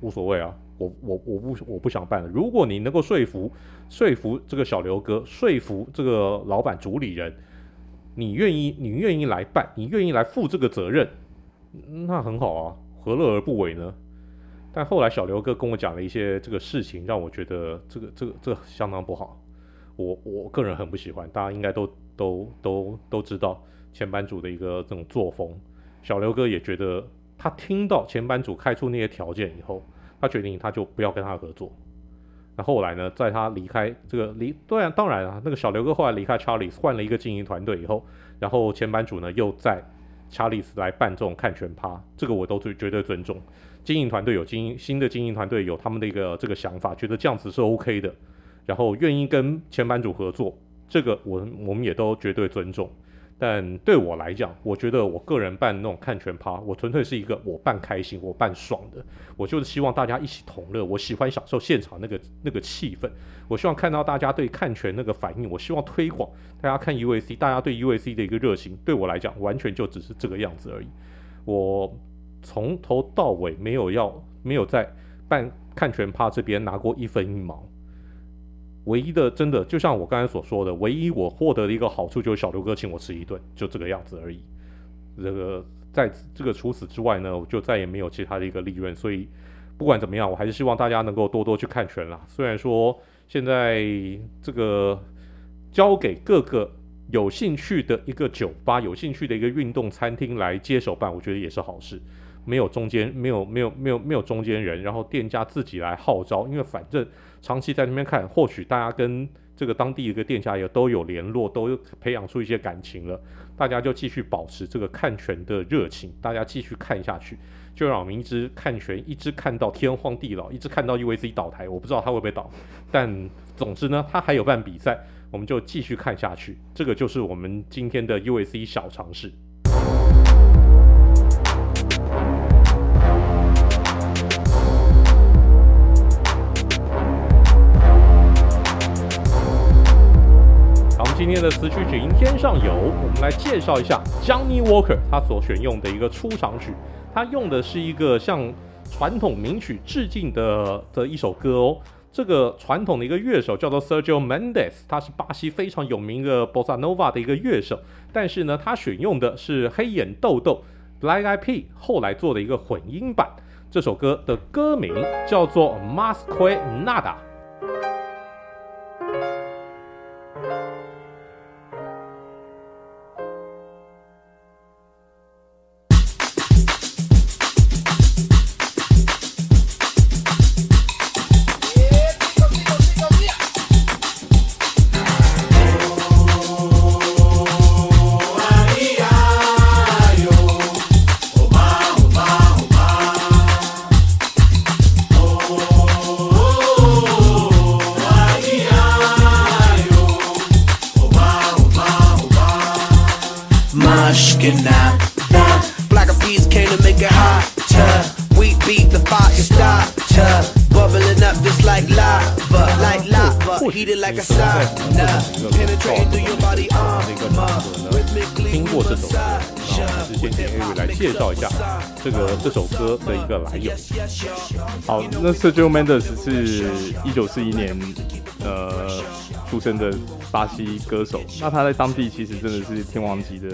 无所谓啊，我我我不我不想办了。如果你能够说服说服这个小刘哥，说服这个老板主理人，你愿意你愿意来办，你愿意来负这个责任，那很好啊，何乐而不为呢？但后来小刘哥跟我讲了一些这个事情，让我觉得这个这个这个相当不好。我我个人很不喜欢，大家应该都都都都知道前班主的一个这种作风。小刘哥也觉得，他听到前班主开出那些条件以后，他决定他就不要跟他合作。那后来呢，在他离开这个离，对啊，当然啊，那个小刘哥后来离开 Charlies，换了一个经营团队以后，然后前班主呢又在 Charlies 来办这种看拳趴，这个我都最绝对尊重。经营团队有经营新的经营团队有他们的一个这个想法，觉得这样子是 OK 的，然后愿意跟前班主合作，这个我我们也都绝对尊重。但对我来讲，我觉得我个人办那种看拳趴，我纯粹是一个我办开心，我办爽的，我就是希望大家一起同乐。我喜欢享受现场那个那个气氛，我希望看到大家对看拳那个反应，我希望推广大家看 UAC，大家对 UAC 的一个热情，对我来讲完全就只是这个样子而已。我从头到尾没有要没有在办看拳趴这边拿过一分一毛。唯一的，真的就像我刚才所说的，唯一我获得的一个好处就是小刘哥请我吃一顿，就这个样子而已。这个在这个除此之外呢，我就再也没有其他的一个利润。所以不管怎么样，我还是希望大家能够多多去看拳啦。虽然说现在这个交给各个有兴趣的一个酒吧、有兴趣的一个运动餐厅来接手办，我觉得也是好事。没有中间，没有没有没有没有中间人，然后店家自己来号召，因为反正长期在那边看，或许大家跟这个当地一个店家也都有联络，都培养出一些感情了，大家就继续保持这个看拳的热情，大家继续看下去，就让我们一直看拳，一直看到天荒地老，一直看到 UAC 倒台，我不知道他会不会倒，但总之呢，他还有办比赛，我们就继续看下去，这个就是我们今天的 UAC 小尝试。今天的词曲只应天上有，我们来介绍一下 Johnny Walker 他所选用的一个出场曲，他用的是一个向传统名曲致敬的的一首歌哦。这个传统的一个乐手叫做 Sergio Mendes，他是巴西非常有名的 Bossa Nova 的一个乐手，但是呢，他选用的是黑眼豆豆 Black i p 后来做的一个混音版。这首歌的歌名叫做 Mas Que Nada。的一个来由。好，那 Sergio Mendes 是一九四一年呃出生的巴西歌手。那他在当地其实真的是天王级的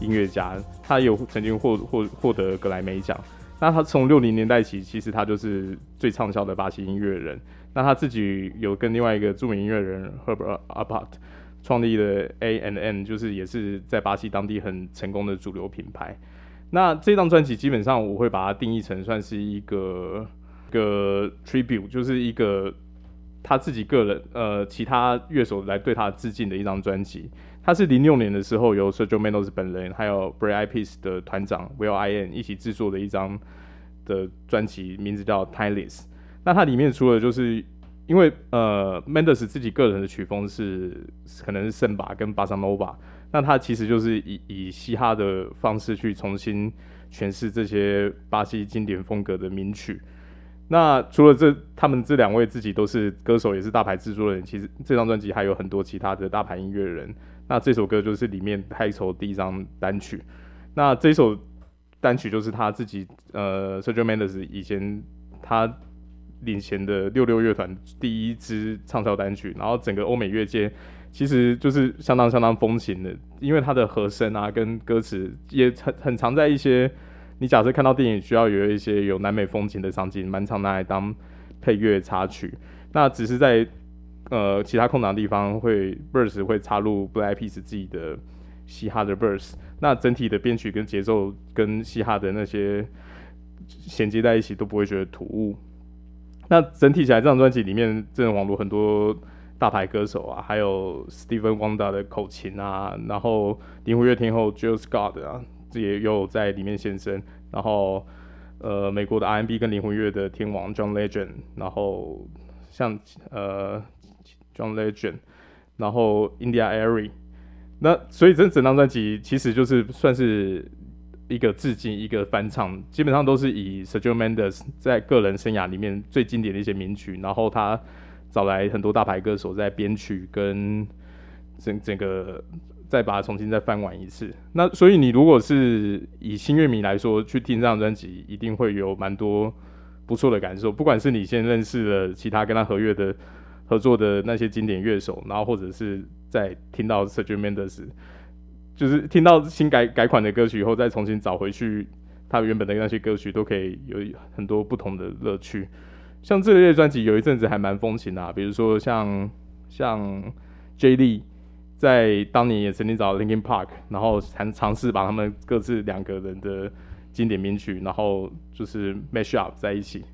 音乐家，他有曾经获获获得格莱美奖。那他从六零年代起，其实他就是最畅销的巴西音乐人。那他自己有跟另外一个著名音乐人 Herbert Apat 创立了 A&M，就是也是在巴西当地很成功的主流品牌。那这张专辑基本上我会把它定义成算是一个一个 tribute，就是一个他自己个人呃其他乐手来对他致敬的一张专辑。他是零六年的时候由 Sergio Mendes 本人还有 Black Eyed Peas 的团长 will.i.am 一起制作的一张的专辑，名字叫 Timeless。那它里面除了就是因为呃 Mendes 自己个人的曲风是可能是圣巴跟巴萨诺瓦。那他其实就是以以嘻哈的方式去重新诠释这些巴西经典风格的名曲。那除了这，他们这两位自己都是歌手，也是大牌制作人。其实这张专辑还有很多其他的大牌音乐人。那这首歌就是里面开头第一张单曲。那这首单曲就是他自己，呃，Sergio Mendes 以前他领衔的六六乐团第一支畅销单曲，然后整个欧美乐界。其实就是相当相当风情的，因为它的和声啊跟歌词也很很常在一些你假设看到电影需要有一些有南美风情的场景，蛮常拿来当配乐插曲。那只是在呃其他空档地方会 Verse 会插入 Black Peas 自己的嘻哈的 verse，那整体的编曲跟节奏跟嘻哈的那些衔接在一起都不会觉得突兀。那整体起来，这张专辑里面真的网络很多大牌歌手啊，还有 Stevie Wonder 的口琴啊，然后灵魂乐天后 Jill Scott 啊，这也有在里面现身。然后呃，美国的 R&B 跟灵魂乐的天王 John Legend，然后像呃 John Legend，然后 India.Arie，那所以这整张专辑其实就是算是。一个致敬，一个翻唱，基本上都是以 Sergio Mendes 在个人生涯里面最经典的一些名曲，然后他找来很多大牌歌手在编曲跟整整个再把它重新再翻完一次。那所以你如果是以新乐迷来说去听这张专辑，一定会有蛮多不错的感受。不管是你先认识了其他跟他合约的合作的那些经典乐手，然后或者是在听到 Sergio Mendes。就是听到新改改款的歌曲以后，再重新找回去他原本的那些歌曲，都可以有很多不同的乐趣。像这类专辑有一阵子还蛮风行的啊，比如说像像 J.D 在当年也曾经找 Linkin Park，然后尝尝试把他们各自两个人的经典名曲，然后就是 mash up 在一起。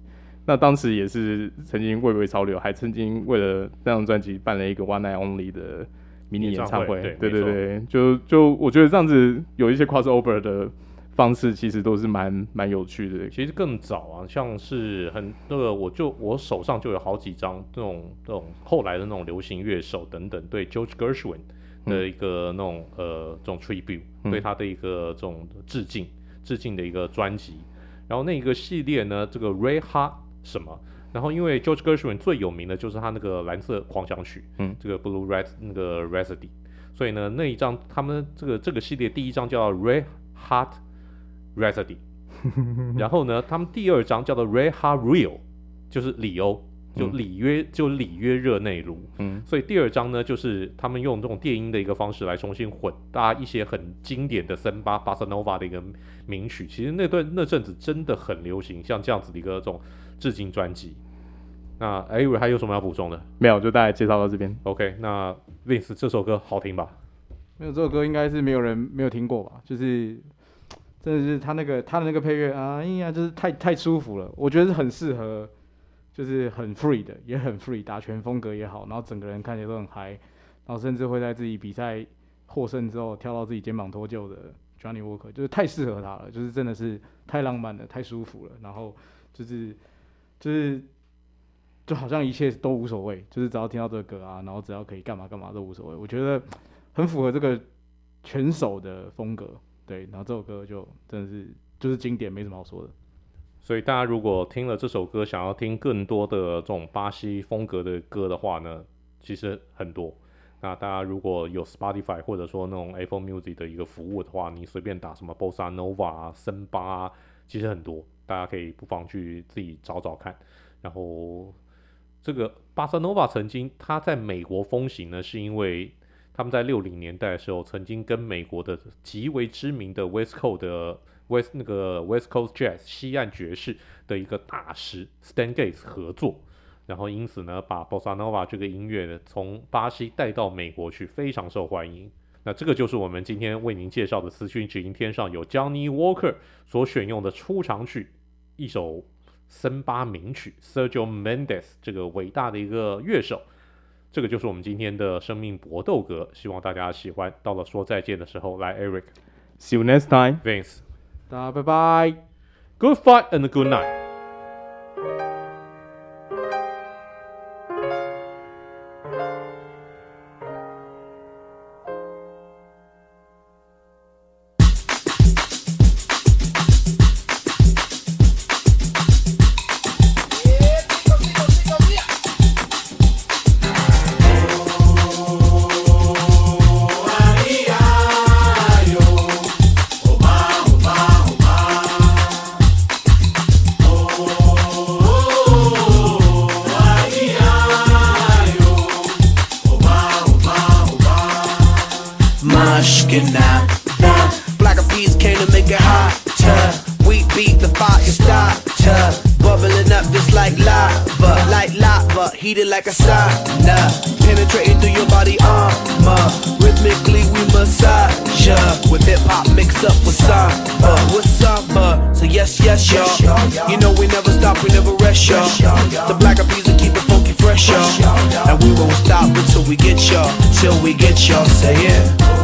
那当时也是曾经蔚为潮流，还曾经为了那张专辑办了一个 One Night Only 的。迷你演唱会，对对对，就就我觉得这样子有一些 crossover 的方式，其实都是蛮蛮有趣的。其实更早啊，像是很那个，我就我手上就有好几张这种这种后来的那种流行乐手等等，对 George Gershwin 的一个那种、嗯、呃这种 tribute，对他的一个这种致敬致敬的一个专辑。然后那一个系列呢，这个 Red Hot 什么？然后，因为 George Gershwin 最有名的就是他那个蓝色狂想曲，嗯，这个 Blue Red 那个 Rhapsody，所以呢，那一张他们这个这个系列第一张叫 Red Hot Rhapsody，然后呢，他们第二张叫做 Red Hot Real，就是里欧，就里约，嗯、就里约热内卢，嗯，所以第二张呢，就是他们用这种电音的一个方式来重新混搭一些很经典的森巴、巴塞诺瓦的一个名曲。其实那段那阵子真的很流行，像这样子的一个这种。致敬专辑，那哎，还有什么要补充的？没有，就大概介绍到这边。OK，那 Vince 这首歌好听吧？没有，这首歌应该是没有人没有听过吧？就是真的是他那个他的那个配乐啊，哎呀，就是太太舒服了。我觉得是很适合，就是很 free 的，也很 free，打拳风格也好，然后整个人看起来都很嗨，然后甚至会在自己比赛获胜之后跳到自己肩膀脱臼的 Johnny Walker，就是太适合他了，就是真的是太浪漫了，太舒服了，然后就是。就是，就好像一切都无所谓，就是只要听到这个歌啊，然后只要可以干嘛干嘛都无所谓。我觉得很符合这个拳手的风格，对。然后这首歌就真的是就是经典，没什么好说的。所以大家如果听了这首歌，想要听更多的这种巴西风格的歌的话呢，其实很多。那大家如果有 Spotify 或者说那种 Apple Music 的一个服务的话，你随便打什么 Bossa Nova 啊、森巴啊，其实很多。大家可以不妨去自己找找看，然后这个巴塞诺瓦曾经它在美国风行呢，是因为他们在六零年代的时候曾经跟美国的极为知名的 West Coast 的 West 那个 West Coast Jazz 西岸爵士的一个大师 Stan Getz 合作，然后因此呢，把 Bossa Nova 这个音乐呢从巴西带到美国去，非常受欢迎。那这个就是我们今天为您介绍的资讯，只因天上有 Johnny Walker 所选用的出场曲。一首森巴名曲，Sergio Mendes 这个伟大的一个乐手，这个就是我们今天的生命搏斗歌，希望大家喜欢。到了说再见的时候，来，Eric，See you next time，Vince，大家拜拜，Good fight and good night。Y'all. You know we never stop, we never rest, y'all. The black will keep it funky fresh, y'all. And we won't stop until we get y'all. Till we get y'all. Say it.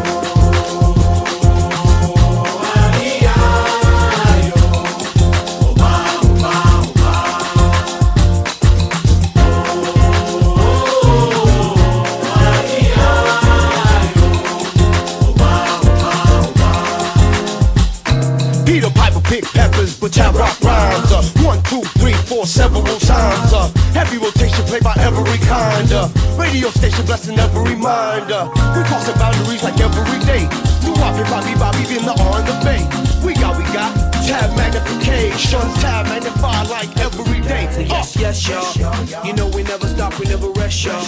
Several times. Uh, heavy rotation played by every kind. Uh, radio station blessing every mind. Uh, we crossing boundaries like every day. New Bobby, Bobby, Bobby, in the on the bay. We got, we got tab magnification, tab magnified like every day. Say yes, yes, y'all. You know we never stop, we never rest, y'all.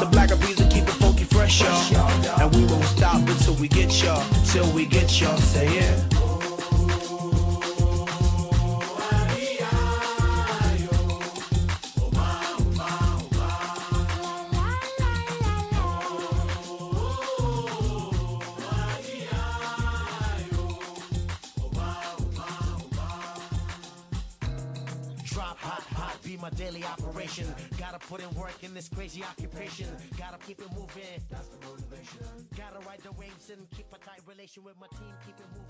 The black bees will keep it funky fresh, y'all. And we won't stop until we get y'all. Till we get y'all. Say it. Drop this crazy occupation. Gotta keep it moving. That's the motivation. Gotta ride the waves and keep a tight relation with my team. Keep it moving and do it.